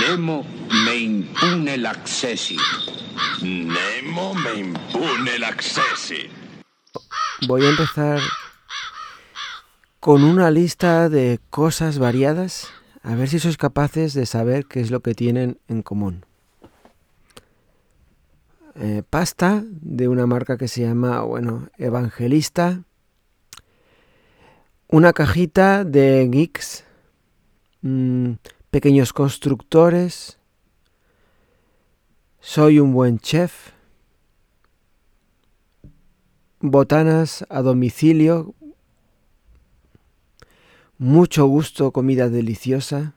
Nemo me impune l'accessi. Nemo me impune l'accessi. Voy a empezar con una lista de cosas variadas, a ver si sois capaces de saber qué es lo que tienen en común. Eh, pasta de una marca que se llama, bueno, Evangelista. Una cajita de geeks. Mm, pequeños constructores. Soy un buen chef. Botanas a domicilio. Mucho gusto, comida deliciosa.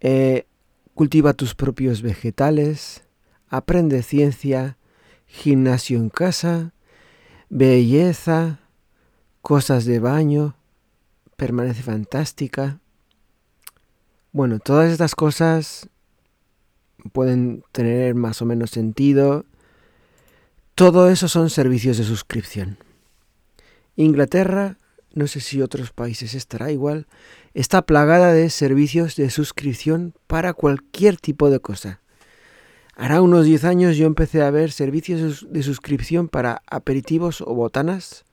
Eh, cultiva tus propios vegetales. Aprende ciencia. Gimnasio en casa. Belleza. Cosas de baño. Permanece fantástica. Bueno, todas estas cosas pueden tener más o menos sentido. Todo eso son servicios de suscripción. Inglaterra, no sé si otros países estará igual, está plagada de servicios de suscripción para cualquier tipo de cosa. Hará unos 10 años yo empecé a ver servicios de suscripción para aperitivos o botanas.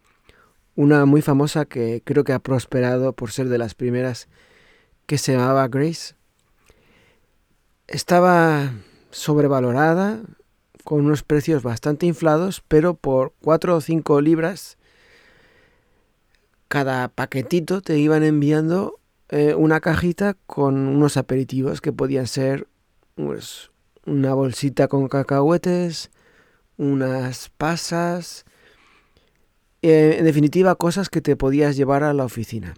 Una muy famosa que creo que ha prosperado por ser de las primeras que se llamaba Grace. Estaba sobrevalorada, con unos precios bastante inflados, pero por 4 o 5 libras cada paquetito te iban enviando eh, una cajita con unos aperitivos que podían ser pues, una bolsita con cacahuetes, unas pasas, eh, en definitiva cosas que te podías llevar a la oficina.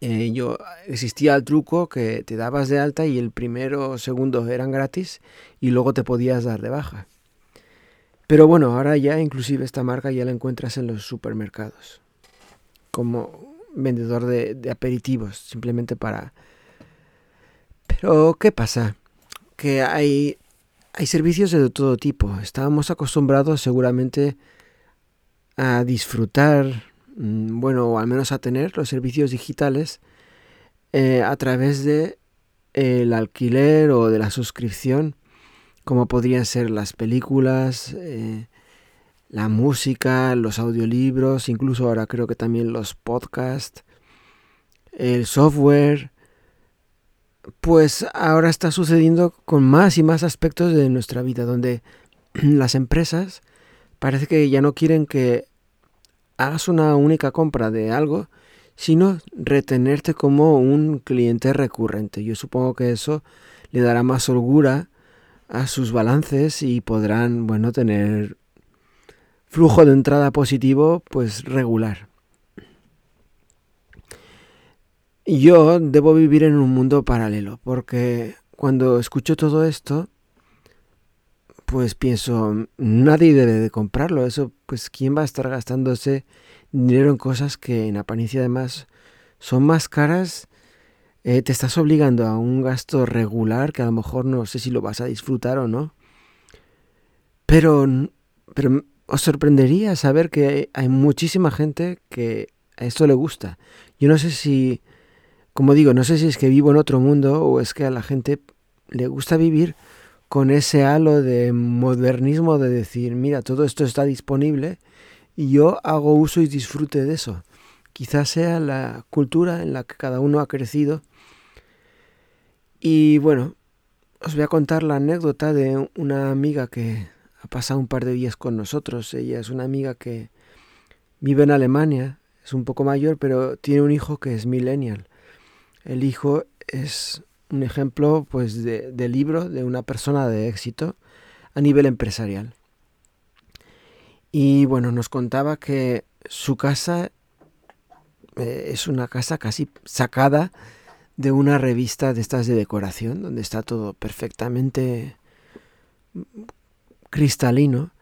Eh, yo existía el truco que te dabas de alta y el primero o segundo eran gratis y luego te podías dar de baja. Pero bueno, ahora ya inclusive esta marca ya la encuentras en los supermercados como vendedor de, de aperitivos, simplemente para... Pero, ¿qué pasa? Que hay, hay servicios de todo tipo. Estábamos acostumbrados seguramente a disfrutar bueno, o al menos a tener los servicios digitales eh, a través de el alquiler o de la suscripción, como podrían ser las películas, eh, la música, los audiolibros, incluso ahora creo que también los podcasts, el software. Pues ahora está sucediendo con más y más aspectos de nuestra vida, donde las empresas parece que ya no quieren que hagas una única compra de algo, sino retenerte como un cliente recurrente. Yo supongo que eso le dará más holgura a sus balances y podrán, bueno, tener flujo de entrada positivo pues regular. Yo debo vivir en un mundo paralelo porque cuando escucho todo esto pues pienso, nadie debe de comprarlo. Eso, pues, ¿quién va a estar gastándose dinero en cosas que en apariencia además son más caras? Eh, te estás obligando a un gasto regular que a lo mejor no sé si lo vas a disfrutar o no. Pero, pero os sorprendería saber que hay muchísima gente que a esto le gusta. Yo no sé si, como digo, no sé si es que vivo en otro mundo o es que a la gente le gusta vivir con ese halo de modernismo de decir, mira, todo esto está disponible y yo hago uso y disfrute de eso. Quizás sea la cultura en la que cada uno ha crecido. Y bueno, os voy a contar la anécdota de una amiga que ha pasado un par de días con nosotros. Ella es una amiga que vive en Alemania, es un poco mayor, pero tiene un hijo que es millennial. El hijo es un ejemplo pues de, libro de una persona de éxito a nivel empresarial. Y bueno, nos contaba que su casa eh, es una casa casi sacada de una revista de estas de decoración, donde está todo perfectamente cristalino,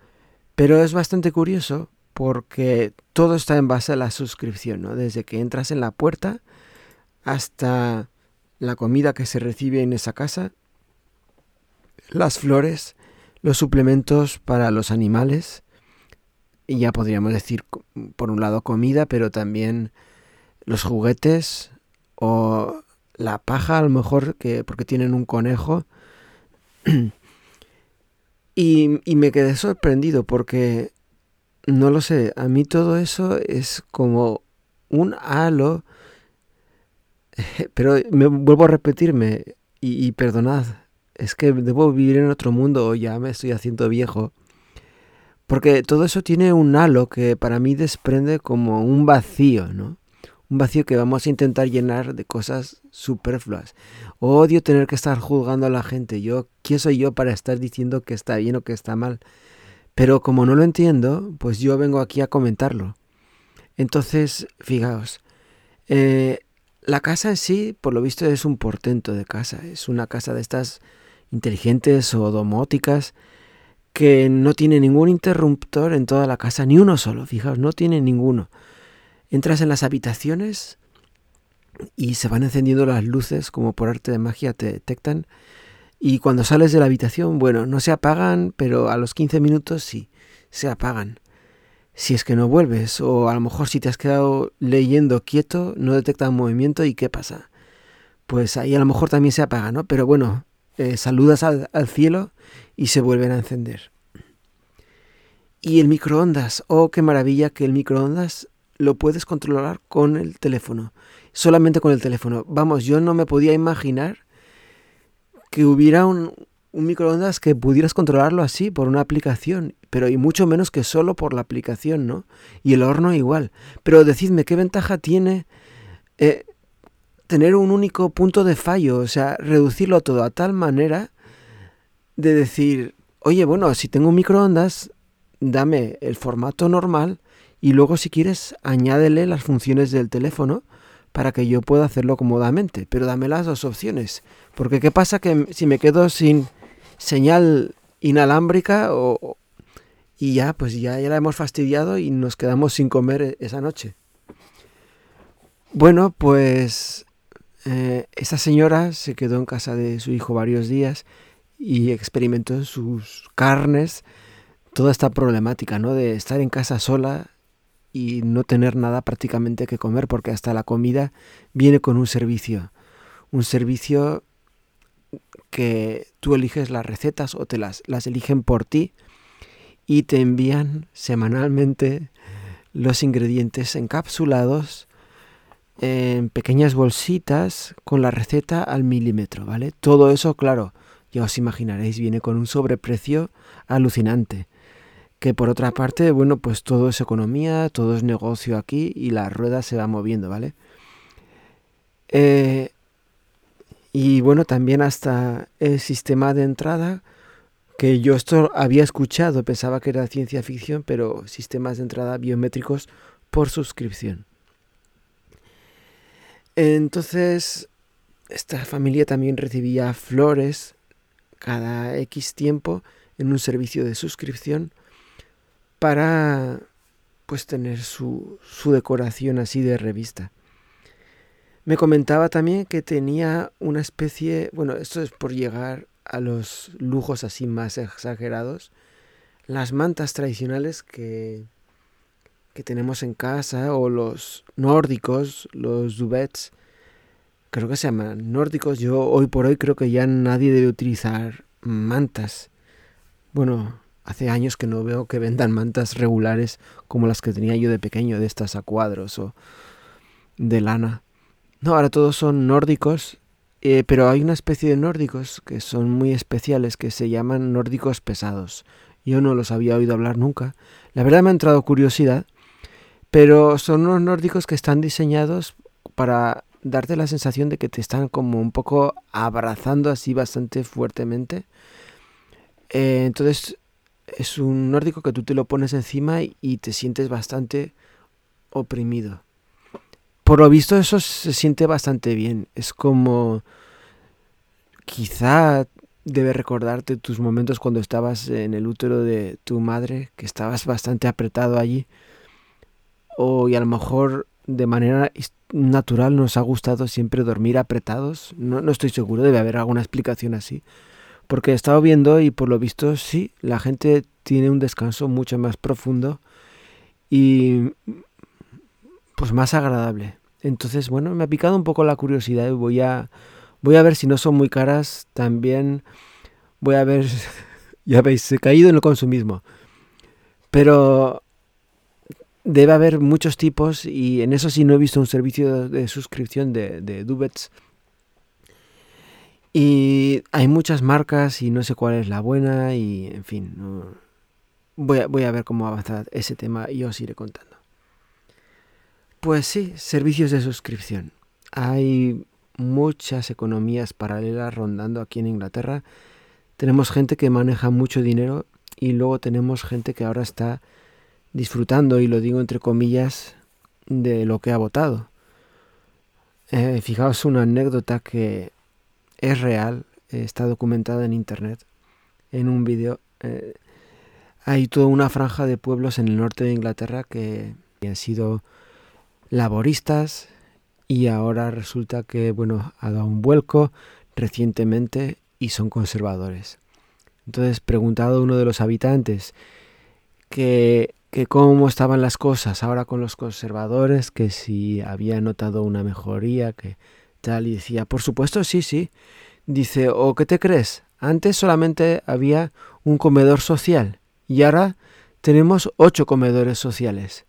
pero es bastante curioso porque todo está en base a la suscripción, ¿no? Desde que entras en la puerta hasta la comida que se recibe en esa casa, las flores, los suplementos para los animales, y ya podríamos decir por un lado comida, pero también los juguetes o la paja a lo mejor que porque tienen un conejo. y, y me quedé sorprendido porque no lo sé, a mí todo eso es como un halo, pero me vuelvo a repetirme y, perdonad, es que debo vivir en otro mundo o ya me estoy haciendo viejo. Porque todo eso tiene un halo que para mí desprende como un vacío, ¿no? Un vacío que vamos a intentar llenar de cosas superfluas. Odio tener que estar juzgando a la gente. Yo, ¿quién soy yo para estar diciendo que está bien o que está mal? Pero como no lo entiendo, pues yo vengo aquí a comentarlo. Entonces, fijaos, eh, la casa en sí, por lo visto, es un portento de casa. Es una casa de estas inteligentes o domóticas que no tiene ningún interruptor en toda la casa, ni uno solo, fijaos, no tiene ninguno. Entras en las habitaciones y se van encendiendo las luces como por arte de magia te detectan y cuando sales de la habitación, bueno, no se apagan, pero a los 15 minutos sí, se apagan. Si es que no vuelves, o a lo mejor si te has quedado leyendo quieto, no detectan movimiento y ¿qué pasa? Pues ahí a lo mejor también se apaga, ¿no? Pero bueno, eh, saludas al, al cielo y se vuelven a encender. Y el microondas, oh, qué maravilla que el microondas lo puedes controlar con el teléfono, solamente con el teléfono. Vamos, yo no me podía imaginar que hubiera un, microondas que pudieras controlarlo así por una aplicación, pero y mucho menos que solo por la aplicación, ¿no? Y el horno igual. Pero decidme, ¿qué ventaja tiene eh, tener un único punto de fallo? O sea, reducirlo todo a tal manera de decir, oye, bueno, si tengo un microondas, dame el formato normal y luego si quieres añádele las funciones del teléfono para que yo pueda hacerlo cómodamente. Pero dame las dos opciones. Porque ¿qué pasa que si me quedo sin señal inalámbrica o, y ya, pues ya, ya la hemos fastidiado y nos quedamos sin comer e, esa noche? Bueno, pues eh, esa señora se quedó en casa de su hijo varios días y experimentó en sus carnes toda esta problemática, ¿no? De estar en casa sola y no tener nada prácticamente que comer porque hasta la comida viene con un servicio. Un servicio que tú eliges las recetas o te las, las eligen por ti y te envían semanalmente los ingredientes encapsulados en pequeñas bolsitas con la receta al milímetro, ¿vale? Todo eso, claro, ya os imaginaréis, viene con un sobreprecio alucinante que por otra parte, bueno, pues todo es economía, todo es negocio aquí y la rueda se va moviendo, ¿vale? Eh, y bueno, también hasta el sistema de entrada, que yo esto había escuchado, pensaba que era ciencia ficción, pero sistemas de entrada biométricos por suscripción. Entonces, esta familia también recibía flores cada X tiempo en un servicio de suscripción para pues tener su, su decoración así de revista. Me comentaba también que tenía una especie, bueno, esto es por llegar a los lujos así más exagerados, las mantas tradicionales que, que tenemos en casa o los nórdicos, los duvets, creo que se llaman nórdicos. Yo hoy por hoy creo que ya nadie debe utilizar mantas. Bueno, Hace años que no veo que vendan mantas regulares como las que tenía yo de pequeño, de estas a cuadros o de lana. No, ahora todos son nórdicos, eh, pero hay una especie de nórdicos que son muy especiales, que se llaman nórdicos pesados. Yo no los había oído hablar nunca. La verdad me ha entrado curiosidad, pero son unos nórdicos que están diseñados para darte la sensación de que te están como un poco abrazando así bastante fuertemente. Eh, entonces es un nórdico que tú te lo pones encima y te sientes bastante oprimido. Por lo visto eso se siente bastante bien. Es como quizá debe recordarte tus momentos cuando estabas en el útero de tu madre, que estabas bastante apretado allí. O y a lo mejor de manera natural nos ha gustado siempre dormir apretados. No, no estoy seguro, debe haber alguna explicación así. Porque he estado viendo y por lo visto sí, la gente tiene un descanso mucho más profundo y pues más agradable. Entonces, bueno, me ha picado un poco la curiosidad voy a, voy a ver si no son muy caras. También voy a ver, ya veis, he caído en el consumismo. Pero debe haber muchos tipos y en eso sí no he visto un servicio de, suscripción de, de Dubets. Y hay muchas marcas y no sé cuál es la buena y en fin, voy, a, voy a ver cómo avanza ese tema y os iré contando. Pues sí, servicios de suscripción. Hay muchas economías paralelas rondando aquí en Inglaterra. Tenemos gente que maneja mucho dinero y luego tenemos gente que ahora está disfrutando, y lo digo entre comillas, de lo que ha votado. Eh, fijaos una anécdota que es real, está documentada en internet, en un vídeo. Eh, hay toda una franja de pueblos en el norte de Inglaterra que han sido laboristas y ahora resulta que, bueno, ha dado un vuelco recientemente y son conservadores. Entonces, preguntado a uno de los habitantes que, que cómo estaban las cosas ahora con los conservadores, que si había notado una mejoría, que tal, y decía, por supuesto, sí, sí. Dice, ¿o qué te crees? Antes solamente había un comedor social y ahora tenemos ocho comedores sociales.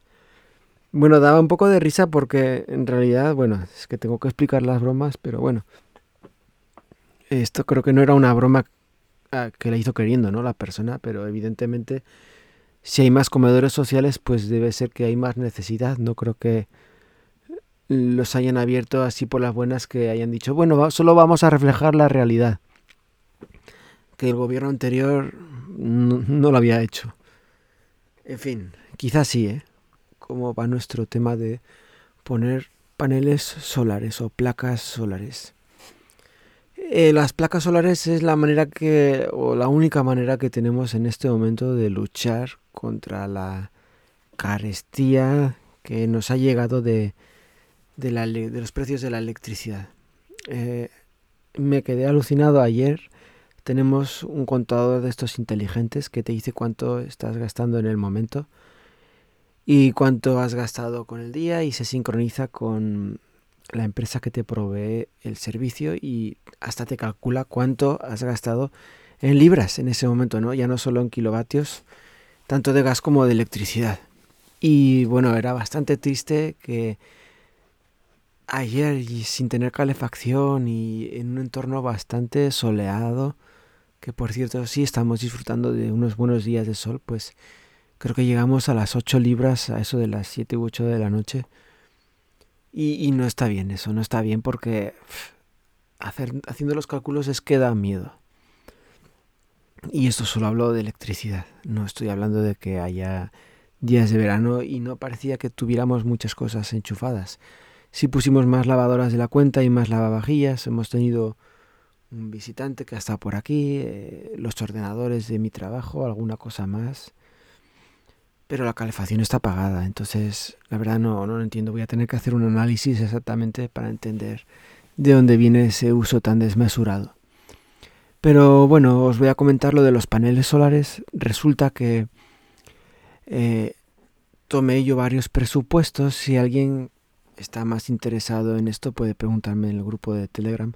Bueno, daba un poco de risa porque en realidad, bueno, es que tengo que explicar las bromas, pero bueno. Esto creo que no era una broma ah, que la hizo queriendo, ¿no? La persona, pero evidentemente si hay más comedores sociales, pues debe ser que hay más necesidad. No creo que los hayan abierto así por las buenas que hayan dicho, bueno, solo vamos a reflejar la realidad. Que el gobierno anterior no, no lo había hecho. En fin, quizás sí, ¿eh? Como va nuestro tema de poner paneles solares o placas solares. Eh, las placas solares es la manera que, o la única manera que tenemos en este momento de luchar contra la carestía que nos ha llegado de, de, la, de los precios de la electricidad. Eh, me quedé alucinado ayer. Tenemos un contador de estos inteligentes que te dice cuánto estás gastando en el momento y cuánto has gastado con el día y se sincroniza con la empresa que te provee el servicio y hasta te calcula cuánto has gastado en libras en ese momento, ¿no? Ya no solo en kilovatios, tanto de gas como de electricidad. Y bueno, era bastante triste que ayer sin tener calefacción y en un entorno bastante soleado, que por cierto sí estamos disfrutando de unos buenos días de sol, pues Creo que llegamos a las 8 libras, a eso de las 7 u 8 de la noche. Y, no está bien eso, no está bien porque hacer, haciendo los cálculos es que da miedo. Y esto solo hablo de electricidad, no estoy hablando de que haya días de verano y no parecía que tuviéramos muchas cosas enchufadas. Si pusimos más lavadoras de la cuenta y más lavavajillas, hemos tenido un visitante que ha estado por aquí, eh, los ordenadores de mi trabajo, alguna cosa más pero la calefacción está apagada. Entonces, la verdad no, no lo entiendo. Voy a tener que hacer un análisis exactamente para entender de dónde viene ese uso tan desmesurado. Pero bueno, os voy a comentar lo de los paneles solares. Resulta que eh, tomé yo varios presupuestos. Si alguien está más interesado en esto, puede preguntarme en el grupo de Telegram.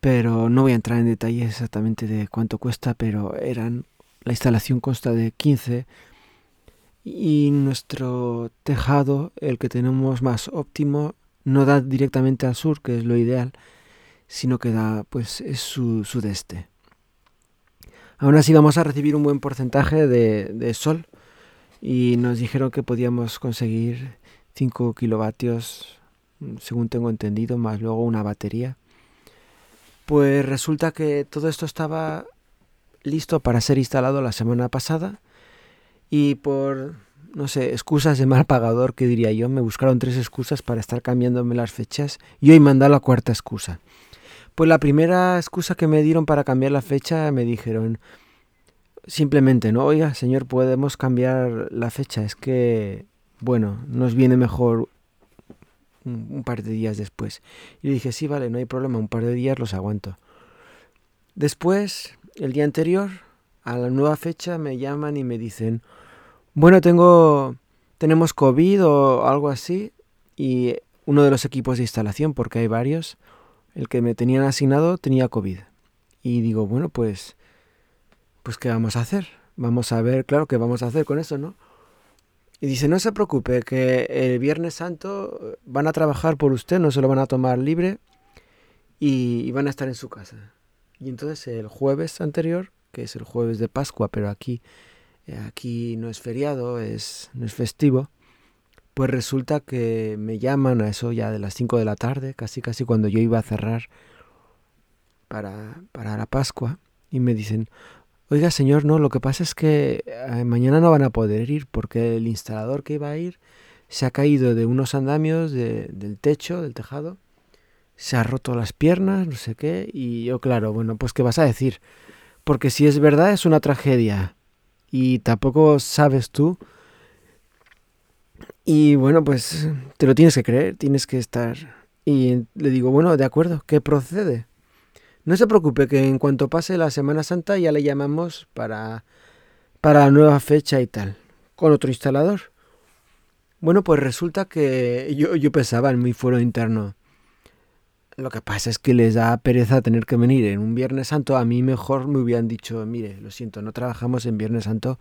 Pero no voy a entrar en detalles exactamente de cuánto cuesta, pero eran. La instalación consta de 15 y nuestro tejado, el que tenemos más óptimo, no da directamente al sur, que es lo ideal, sino que da, pues, es su sudeste. Aún así vamos a recibir un buen porcentaje de, de sol y nos dijeron que podíamos conseguir 5 kilovatios, según tengo entendido, más luego una batería. Pues resulta que todo esto estaba listo para ser instalado la semana pasada y por, no sé, excusas de mal pagador, que diría yo, me buscaron tres excusas para estar cambiándome las fechas y hoy mandar la cuarta excusa. Pues la primera excusa que me dieron para cambiar la fecha me dijeron simplemente, no, oiga, señor, podemos cambiar la fecha, es que, bueno, nos viene mejor un, par de días después. Y le dije, sí, vale, no hay problema, un par de días los aguanto. Después, el día anterior, a la nueva fecha, me llaman y me dicen, bueno, tengo, tenemos COVID o algo así y uno de los equipos de instalación, porque hay varios, el que me tenían asignado tenía COVID. Y digo, bueno, pues, pues ¿qué vamos a hacer? Vamos a ver, claro, ¿qué vamos a hacer con eso, no? Y dice, no se preocupe, que el Viernes Santo eh, van a trabajar por usted, no se lo van a tomar libre y, van a estar en su casa. Y entonces el jueves anterior, que es el jueves de Pascua, pero aquí, aquí no es feriado, es, no es festivo, pues resulta que me llaman a eso ya de las 5 de la tarde, casi casi cuando yo iba a cerrar para, para la Pascua, y me dicen, oiga señor, no, lo que pasa es que eh, mañana no van a poder ir porque el instalador que iba a ir se ha caído de unos andamios del techo, del tejado, se ha roto las piernas, no sé qué, y yo claro, bueno, pues ¿qué vas a decir? Porque si es verdad es una tragedia y tampoco sabes tú. Y bueno, pues te lo tienes que creer, tienes que estar. Y le digo, bueno, de acuerdo, ¿qué procede? No se preocupe que en cuanto pase la Semana Santa ya le llamamos para, para la nueva fecha y tal, con otro instalador. Bueno, pues resulta que yo, yo pensaba en mi fuero interno. Lo que pasa es que les da pereza tener que venir en un Viernes Santo. A mí mejor me hubieran dicho, mire, lo siento, no trabajamos en Viernes Santo,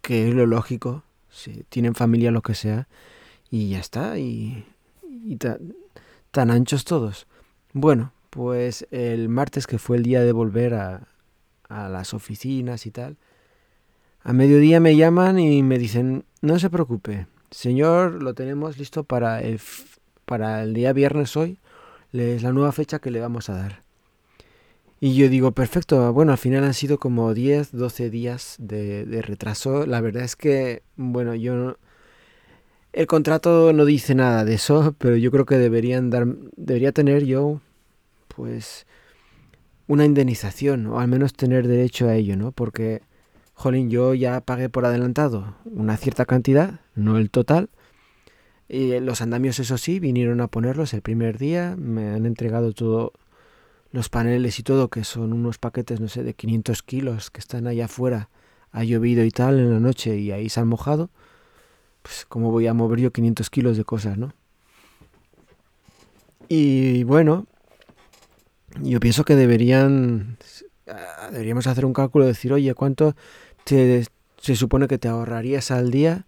que es lo lógico, si tienen familia, lo que sea, y ya está, y, tan anchos todos. Bueno, pues el martes, que fue el día de volver a, a las oficinas y tal, a mediodía me llaman y me dicen, no se preocupe, señor, lo tenemos listo para el, para el día viernes hoy, es la nueva fecha que le vamos a dar. Y yo digo, perfecto, bueno, al final han sido como 10, 12 días de, retraso. La verdad es que, bueno, yo El contrato no dice nada de eso, pero yo creo que deberían dar, debería tener yo pues una indemnización o al menos tener derecho a ello, ¿no? Porque, jolín, yo ya pagué por adelantado una cierta cantidad, no el total. Y los andamios, eso sí, vinieron a ponerlos el primer día, me han entregado todo los paneles y todo, que son unos paquetes, no sé, de 500 kilos que están allá afuera. Ha llovido y tal en la noche y ahí se han mojado. Pues, ¿cómo voy a mover yo 500 kilos de cosas, no? Y bueno, yo pienso que deberían deberíamos hacer un cálculo de decir, oye, ¿cuánto te, se supone que te ahorrarías al día?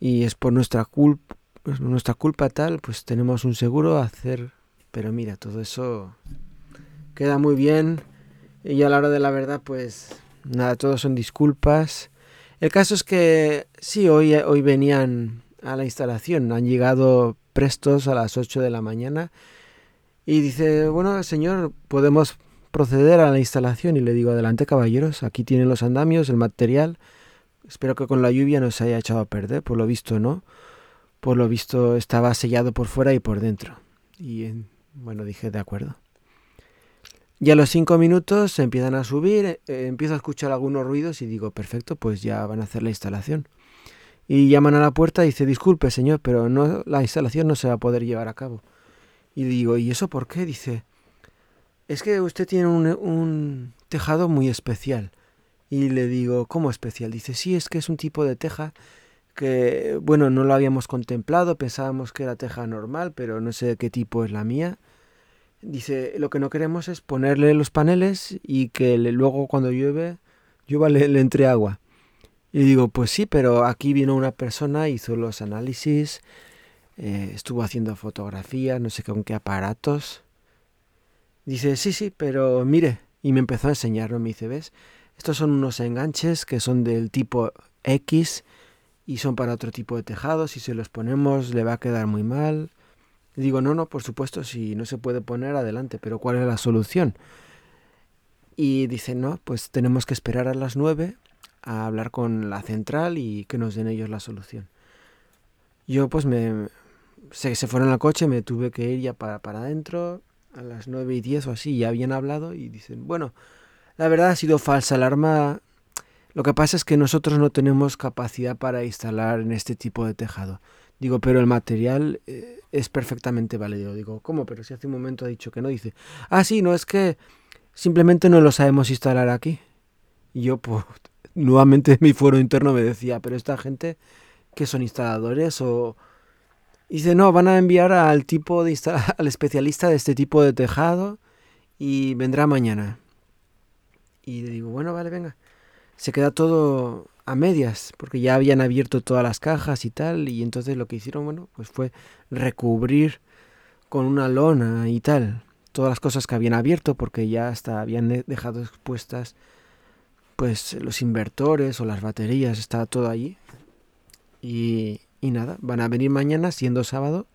Y es por nuestra culpa, nuestra culpa tal, pues tenemos un seguro a hacer, pero mira, todo eso queda muy bien y a la hora de la verdad, pues nada, todo son disculpas. El caso es que sí, hoy, hoy venían a la instalación, han llegado prestos a las 8 de la mañana y dice, bueno, señor, podemos proceder a la instalación. Y le digo, adelante caballeros, aquí tienen los andamios, el material. Espero que con la lluvia no se haya echado a perder, por lo visto no. Por lo visto estaba sellado por fuera y por dentro. Y bueno, dije, de acuerdo. Y a los cinco minutos se empiezan a subir, eh, empiezo a escuchar algunos ruidos y digo, perfecto, pues ya van a hacer la instalación. Y llaman a la puerta y dice, disculpe señor, pero no, la instalación no se va a poder llevar a cabo. Y digo, ¿y eso por qué? Dice, es que usted tiene un, un tejado muy especial. Y le digo, ¿cómo especial? Dice, sí, es que es un tipo de teja que, bueno, no lo habíamos contemplado, pensábamos que era teja normal, pero no sé qué tipo es la mía. Dice, lo que no queremos es ponerle los paneles y que luego cuando llueve, llueva le entre agua. Y digo, pues sí, pero aquí vino una persona, hizo los análisis, eh, estuvo haciendo fotografías, no sé con qué aparatos. Dice, sí, sí, pero mire, y me empezó a enseñarlo, me dice, ¿ves? Estos son unos enganches que son del tipo X y son para otro tipo de tejados, si se los ponemos le va a quedar muy mal. digo, no, no, por supuesto, si no se puede poner adelante, pero ¿cuál es la solución? Y dice, no, pues tenemos que esperar a las nueve a hablar con la central y que nos den ellos la solución. Yo pues me, se, se fueron al coche, me tuve que ir ya para, para adentro, a las 9 y 10 o así, ya habían hablado y dicen, bueno, la verdad ha sido falsa alarma. Lo que pasa es que nosotros no tenemos capacidad para instalar en este tipo de tejado. Digo, pero el material eh, es perfectamente válido. Digo, ¿cómo? Pero si hace un momento ha dicho que no. Dice, ah, sí, no es que simplemente no lo sabemos instalar aquí. Y yo, pues, nuevamente mi foro interno me decía, pero esta gente, que son instaladores o dice, no, van a enviar al tipo de al especialista de este tipo de tejado y vendrá mañana. Y le digo, bueno, vale, venga. Se queda todo a medias, porque ya habían abierto todas las cajas y tal, y entonces lo que hicieron, bueno, pues fue recubrir con una lona y tal todas las cosas que habían abierto, porque ya hasta habían dejado expuestas pues los inversores o las baterías, estaba todo allí. Y, y nada, van a venir mañana, siendo sábado.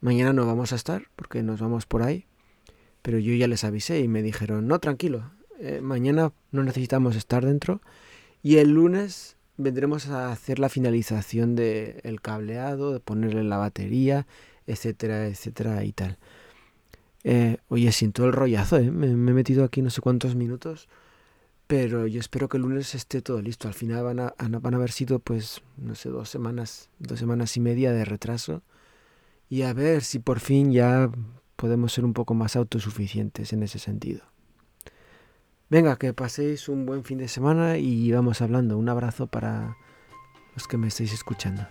Mañana no vamos a estar, porque nos vamos por ahí. Pero yo ya les avisé y me dijeron, no, tranquilo, eh, mañana no necesitamos estar dentro y el lunes vendremos a hacer la finalización del cableado, de ponerle la batería, etcétera, etcétera y tal. Eh, oye, siento el rollazo, ¿eh? me, he metido aquí no sé cuántos minutos, pero yo espero que el lunes esté todo listo. Al final van a, van a haber sido, pues, no sé, dos semanas, dos semanas y media de retraso. Y a ver si por fin ya podemos ser un poco más autosuficientes en ese sentido. Venga, que paséis un buen fin de semana y vamos hablando. Un abrazo para los que me estáis escuchando.